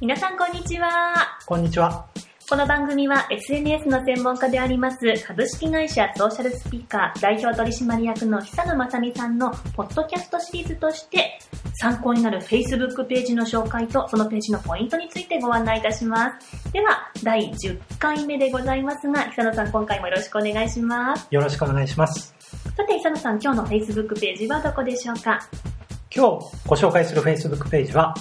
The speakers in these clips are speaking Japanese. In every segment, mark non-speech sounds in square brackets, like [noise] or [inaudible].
皆さんこんにちは。こんにちは。この番組は SNS の専門家であります株式会社ソーシャルスピーカー代表取締役の久野正美さんのポッドキャストシリーズとして参考になる Facebook ページの紹介とそのページのポイントについてご案内いたします。では、第10回目でございますが、久野さん今回もよろしくお願いします。よろしくお願いします。さて、久野さん今日の Facebook ページはどこでしょうか？今日ご紹介する Facebook ページは、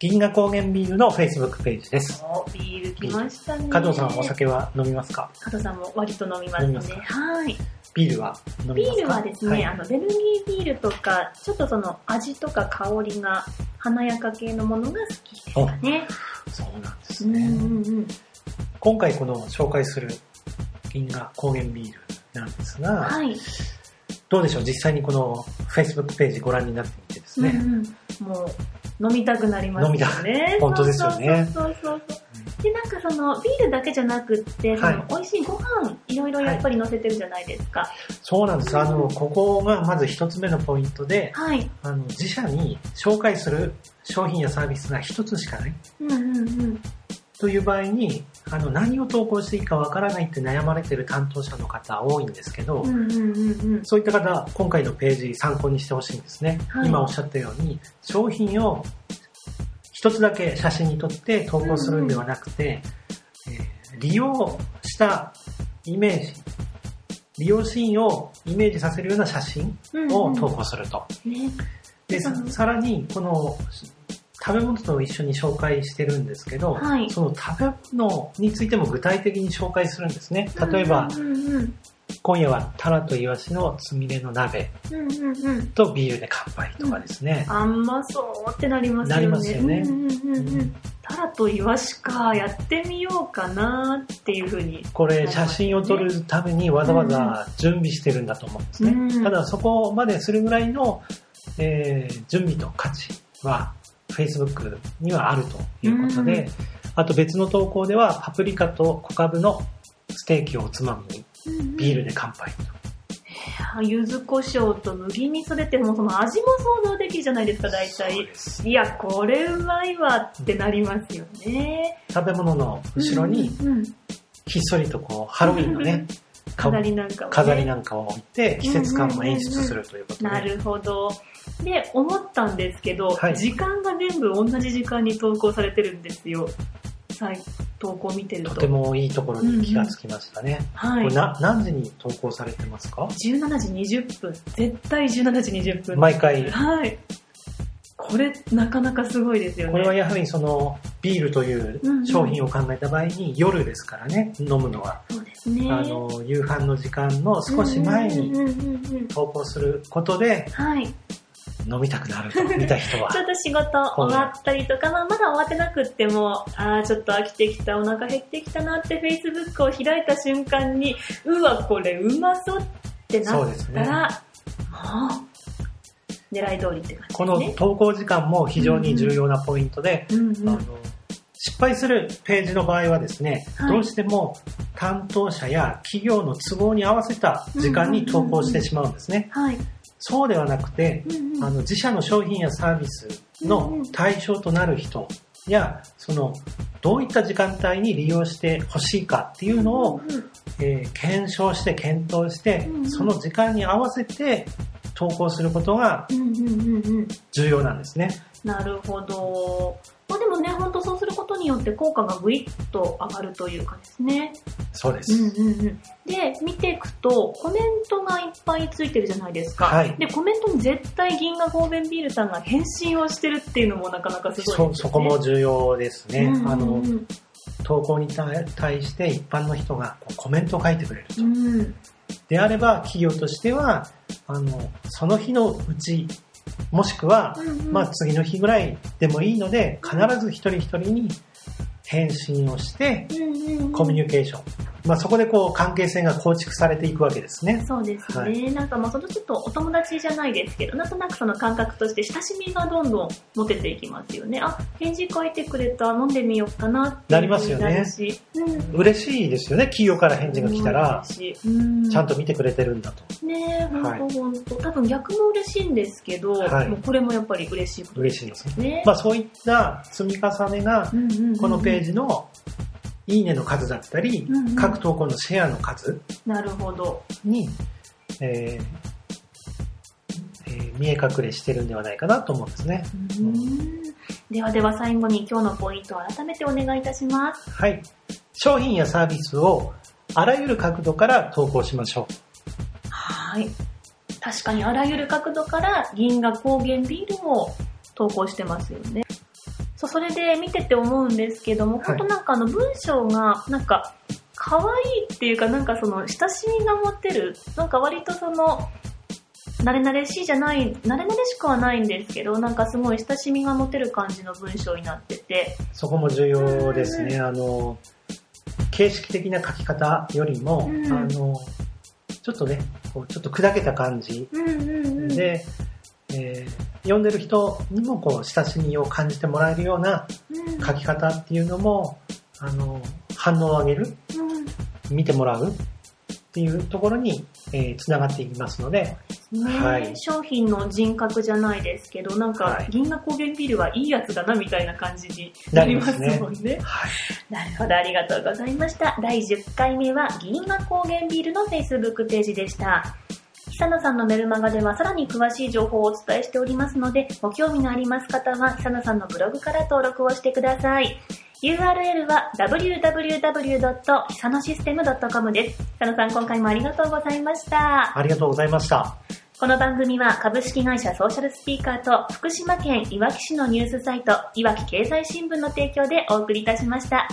銀河高原ビールの Facebook ページです。おビール来ましたね。加藤さんお酒は飲みますか？加藤さんも割と飲みますね。すか？はい。ビールは飲みビますか？ールはですね、はいあの、ベルギービールとか、ちょっとその味とか香りが華やか系のものが好きですかね。そうなんですうんうね。んうん。今回この紹介する銀河高原ビールなんですが、はい。どうでしょう？実際にこの Facebook ページご覧になってみてですね、うんうん、もう、飲みたくなりますよね。飲みたい本当ですよねそうそうそうそう。で、なんかその、ビールだけじゃなくって、そはいの、美味しいご飯、いろいろやっぱり乗せてるじゃないですか。そうなんです。あの、ここがまず一つ目のポイントで、はい。あの、自社に紹介する商品やサービスが一つしかないうんうんうん。という場合に、あの、何を投稿していいかわからないって悩まれてる担当者の方多いんですけど、うんうんうんうん。そういった方、今回のページ参考にしてほしいんですね。はい今おっしゃったように、商品を一つだけ写真に撮って投稿するんではなくて、えー利用したイメージ、利用シーンをイメージさせるような写真を投稿すると。ね。でさうんさらに、この食べ物と一緒に紹介してるんですけど、はいその食べ物についても具体的に紹介するんですね。例えば、うんうんうん今夜はタラとイワシのつみれの鍋うんうんうん。とビールで乾杯とかですね。あんまそうってなりますよね。なりますよねうんうんうんううんん。タラとイワシか、やってみようかなっていうふうに。これ写真を撮るためにわざわざ準備してるんだと思うんですね。うんただそこまでするぐらいの、えー準備と価値は Facebook にはあるということで、うんあと別の投稿ではパプリカと小カブのステーキをおつまみにビールで乾杯と。柚子胡椒と麦味噌でってもうその味も想像できるじゃないですか、大体。いや、これうまいわってなりますよね。食べ物の後ろにひっそりとこうハロウィンのね、か飾りなんかもね。飾りなんかを置いて季節感も演出するということで。なるほど。で、思ったんですけど、はい時間が全部同じ時間に投稿されてるんですよ。投稿見てると。とてもいいところに気がつきましたね。はいこれ。な何時に投稿されてますか？17時20分。絶対17時20分。毎回。はい。これ、なかなかすごいですよね。これはやはりそのビールという商品を考えた場合に夜ですからね、飲むのは。そうですね。あの、夕飯の時間の少し前にうんうんうんうん投稿することではい。飲みたくなると、見た人は [laughs] ち。ょっと仕事終わったりとか、まあ、まだ終わってなくっても、ああ、ちょっと飽きてきた、お腹減ってきたなって Facebook を開いた瞬間に、うわ、これうまそうってなっそうですね。たら、もう、狙い通りって感じね。この投稿時間も非常に重要なポイントで、うんうん。あの失敗するページの場合はですね、はい。どうしても担当者や企業の都合に合わせた時間に投稿してしまうんですね。はい。そうではなくて、うんうん。あの自社の商品やサービスの対象となる人や、そのどういった時間帯に利用してほしいかっていうのを、えー検証して検討して、その時間に合わせて投稿することがうんうんうんうん。重要なんですね。なるほど。まあでもね、本当そうすることによって効果がぐいっと上がるというかですね。そうです。うんうんうん。で、見ていくと、コメントがいっぱいついてるじゃないですか。はいで、コメントに絶対銀河ゴーベンビールさんが返信をしてるっていうのもなかなかすごいですよね。そそこも重要ですね。うんうんうんあの投稿に対対して一般の人がコメントを書いてくれると。うん。であれば企業としてはあのその日のうちもしくは、うんうん。まあ、次の日ぐらいでもいいので必ず一人一人に返信をしてコミュニケーションまあ、そこでこう関係性が構築されていくわけですね。そうですね。はなんかもうそのちょっとお友達じゃないですけど、なんとなくその感覚として親しみがどんどん持てていきますよね。あ、返事書いてくれた、飲んでみようかなってなりますよね。うん。嬉しいですよね。企業から返事が来たら、うん、ちゃんと見てくれてるんだと。ねえ、ほはいんとほんと。多分逆も嬉しいんですけど、はいもうこれもやっぱり嬉しいこと嬉しいですね。ね。まあ、そういった積み重ねが、このページのいいねの数だったり、うんうん各投稿のシェアの数なるほど。に、えーえー見え隠れしてるんではないかなと思うんですね。うんではでは最後に今日のポイントを改めてお願いいたします。はい。商品やサービスをあらゆる角度から投稿しましょはい。確かにあらゆる角度から銀河高原ビールを投稿してますよね。そう、それで見てて思うんですけども、はい本当なんかあの文章が、なんか、可愛いっていうか、なんかその、親しみが持てる、なんか割とその、慣れ慣れしいじゃない、慣れ慣れしくはないんですけど、なんかすごい親しみが持てる感じの文章になってて、う。そこも重要ですね。あの、形式的な書き方よりも、うんあの、ちょっとね、こうちょっと砕けた感じうんうんうん。で、えー読んでる人にもこう親しみを感じてもらえるようなうん、書き方っていうのも、あの、反応を上げる、うん見てもらうっていうところに、えー、つながっていきますので、ねはい商品の人格じゃないですけど、なんかはい、銀河高原ビールはいいやつだなみたいな感じになりますもんね。はい。なるほど、ありがとうございました。第10回目は銀河高原ビールの Facebook ページでした。久野さんのメルマガではさらに詳しい情報をお伝えしておりますので、ご興味のあります方は久野さんのブログから登録をしてください。URL は www. 久野システム .com です。久野さん、今回もありがとうございました。ありがとうございました。この番組は株式会社ソーシャルスピーカーと福島県いわき市のニュースサイトいわき経済新聞の提供でお送りいたしました。